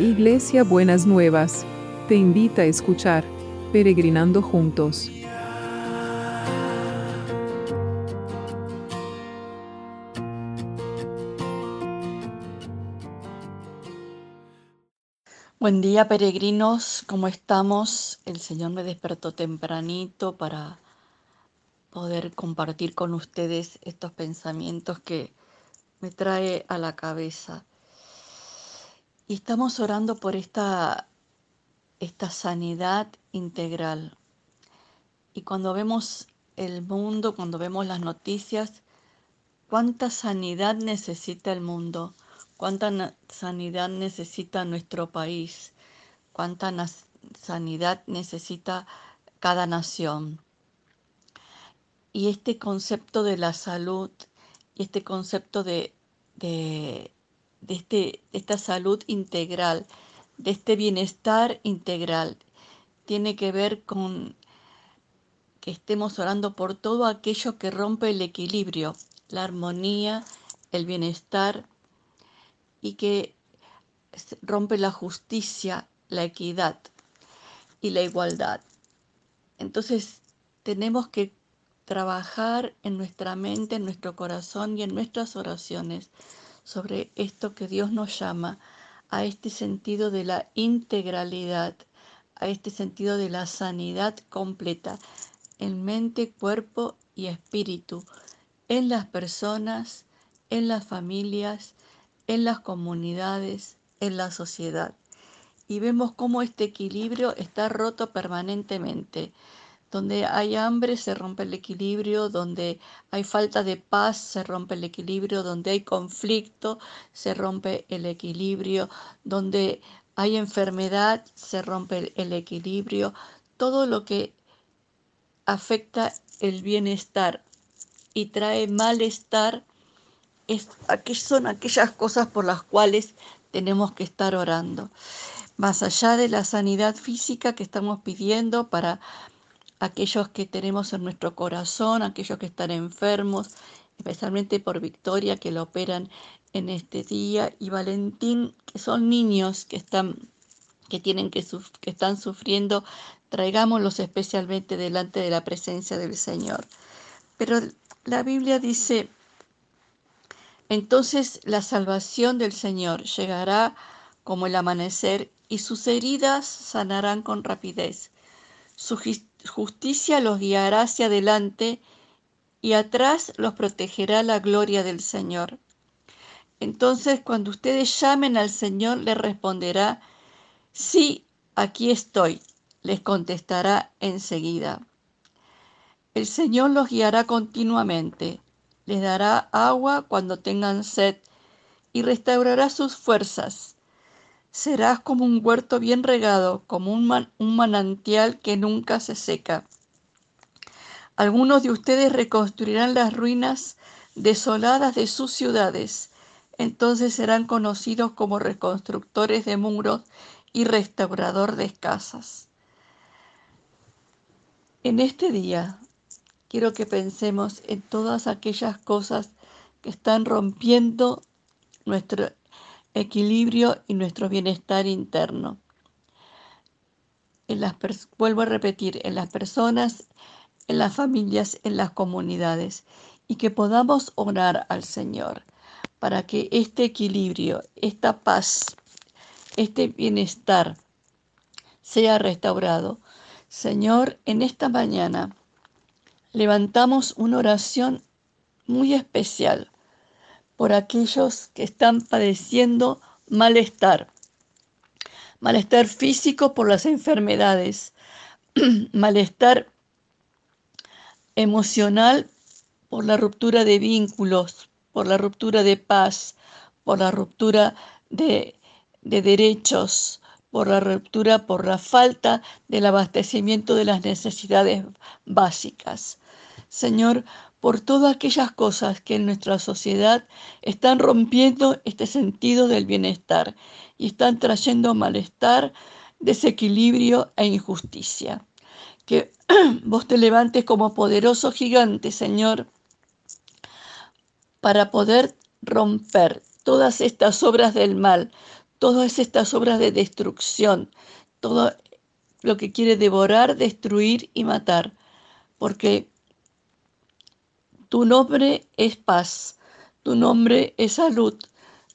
Iglesia Buenas Nuevas, te invita a escuchar Peregrinando Juntos. Buen día peregrinos, ¿cómo estamos? El Señor me despertó tempranito para poder compartir con ustedes estos pensamientos que me trae a la cabeza. Y estamos orando por esta, esta sanidad integral. Y cuando vemos el mundo, cuando vemos las noticias, cuánta sanidad necesita el mundo, cuánta sanidad necesita nuestro país, cuánta sanidad necesita cada nación. Y este concepto de la salud y este concepto de, de de, este, esta salud integral, de este bienestar integral. Tiene que ver con que estemos orando por todo aquello que rompe el equilibrio, la armonía, el bienestar y que rompe la justicia, la equidad y la igualdad. Entonces tenemos que trabajar en nuestra mente, en nuestro corazón y en nuestras oraciones sobre esto que Dios nos llama, a este sentido de la integralidad, a este sentido de la sanidad completa en mente, cuerpo y espíritu, en las personas, en las familias, en las comunidades, en la sociedad. Y vemos cómo este equilibrio está roto permanentemente donde hay hambre se rompe el equilibrio, donde hay falta de paz se rompe el equilibrio, donde hay conflicto se rompe el equilibrio, donde hay enfermedad se rompe el equilibrio, todo lo que afecta el bienestar y trae malestar es, son aquellas cosas por las cuales tenemos que estar orando. Más allá de la sanidad física que estamos pidiendo para aquellos que tenemos en nuestro corazón, aquellos que están enfermos, especialmente por Victoria que lo operan en este día y Valentín, que son niños que están que tienen que, que están sufriendo, traigámoslos especialmente delante de la presencia del Señor. Pero la Biblia dice, entonces la salvación del Señor llegará como el amanecer y sus heridas sanarán con rapidez. Su justicia los guiará hacia adelante y atrás los protegerá la gloria del Señor. Entonces cuando ustedes llamen al Señor, le responderá, sí, aquí estoy, les contestará enseguida. El Señor los guiará continuamente, les dará agua cuando tengan sed y restaurará sus fuerzas Serás como un huerto bien regado, como un, manantial que nunca se seca. Algunos de ustedes reconstruirán las ruinas desoladas de sus ciudades. Entonces serán conocidos como reconstructores de muros y restaurador de casas. En este día quiero que pensemos en todas aquellas cosas que están rompiendo nuestro equilibrio y nuestro bienestar interno. En las vuelvo a repetir, en las personas, en las familias, en las comunidades, y que podamos orar al Señor para que este equilibrio, esta paz, este bienestar sea restaurado. Señor, en esta mañana levantamos una oración muy especial por aquellos que están padeciendo malestar. Malestar físico por las enfermedades, malestar emocional por la ruptura de vínculos, por la ruptura de paz, por la ruptura de, de derechos, por la ruptura, por la falta del abastecimiento de las necesidades básicas. Señor, por todas aquellas cosas que en nuestra sociedad están rompiendo este sentido del bienestar y están trayendo malestar, desequilibrio e injusticia. Que vos te levantes como poderoso gigante, Señor, para poder romper todas estas obras del mal, todas estas obras de destrucción, todo lo que quiere devorar, destruir y matar, porque tu nombre es paz, tu nombre es salud,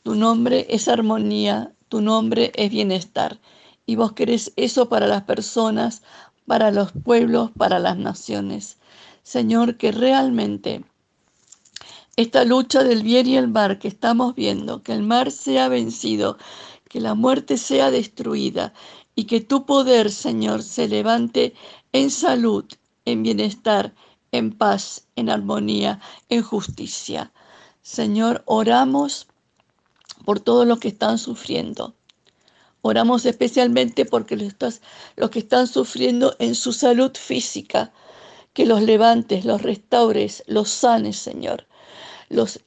tu nombre es armonía, tu nombre es bienestar. Y vos querés eso para las personas, para los pueblos, para las naciones. Señor, que realmente esta lucha del bien y el mal que estamos viendo, que el mar sea vencido, que la muerte sea destruida y que tu poder, Señor, se levante en salud, en bienestar, en paz, en armonía, en justicia. Señor, oramos por todos los que están sufriendo. Oramos especialmente porque los que están sufriendo en su salud física, que los levantes, los restaures, los sanes, Señor. Los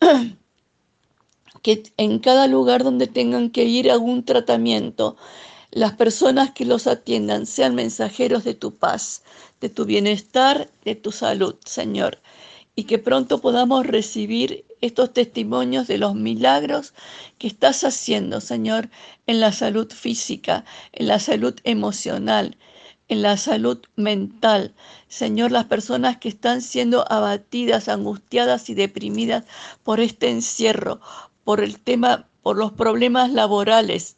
que en cada lugar donde tengan que ir a algún tratamiento, las personas que los atiendan sean mensajeros de tu paz, de tu bienestar, de tu salud, Señor. Y que pronto podamos recibir estos testimonios de los milagros que estás haciendo, Señor, en la salud física, en la salud emocional, en la salud mental. Señor, las personas que están siendo abatidas, angustiadas y deprimidas por este encierro, por el tema, por los problemas laborales,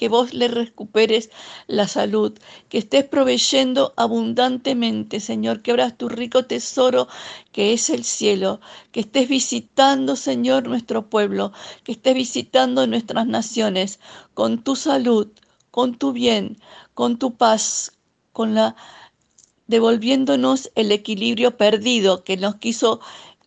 que vos le recuperes la salud, que estés proveyendo abundantemente, Señor, que abras tu rico tesoro que es el cielo, que estés visitando, Señor, nuestro pueblo, que estés visitando nuestras naciones con tu salud, con tu bien, con tu paz, con la devolviéndonos el equilibrio perdido que nos quiso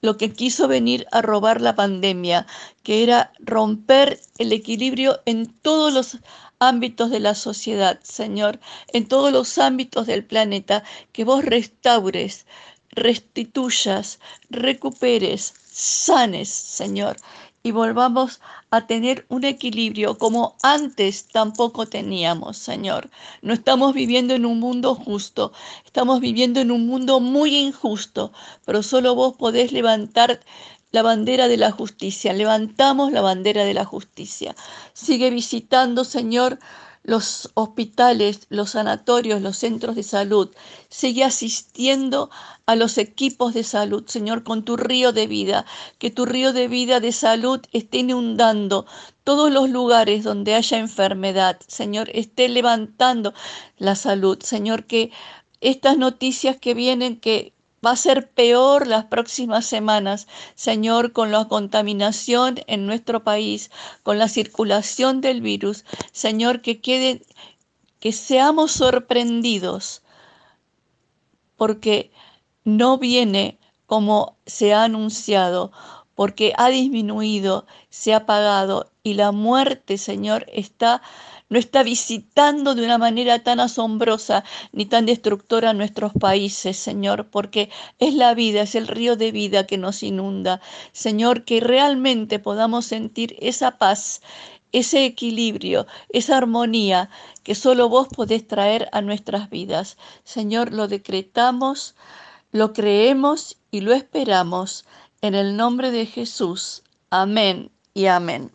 lo que quiso venir a robar la pandemia, que era romper el equilibrio en todos los ámbitos de la sociedad, Señor, en todos los ámbitos del planeta, que vos restaures, restituyas, recuperes, sanes, Señor, y volvamos a tener un equilibrio como antes tampoco teníamos, Señor. No estamos viviendo en un mundo justo, estamos viviendo en un mundo muy injusto, pero solo vos podés levantar la bandera de la justicia. Levantamos la bandera de la justicia. Sigue visitando, Señor, los hospitales, los sanatorios, los centros de salud. Sigue asistiendo a los equipos de salud, Señor, con tu río de vida. Que tu río de vida de salud esté inundando todos los lugares donde haya enfermedad. Señor, esté levantando la salud. Señor, que estas noticias que vienen, que Va a ser peor las próximas semanas, Señor, con la contaminación en nuestro país, con la circulación del virus. Señor, que quede, que seamos sorprendidos, porque no viene como se ha anunciado, porque ha disminuido, se ha apagado y la muerte, Señor, está no está visitando de una manera tan asombrosa ni tan destructora nuestros países, Señor, porque es la vida, es el río de vida que nos inunda. Señor, que realmente podamos sentir esa paz, ese equilibrio, esa armonía que solo vos podés traer a nuestras vidas. Señor, lo decretamos, lo creemos y lo esperamos en el nombre de Jesús. Amén y amén.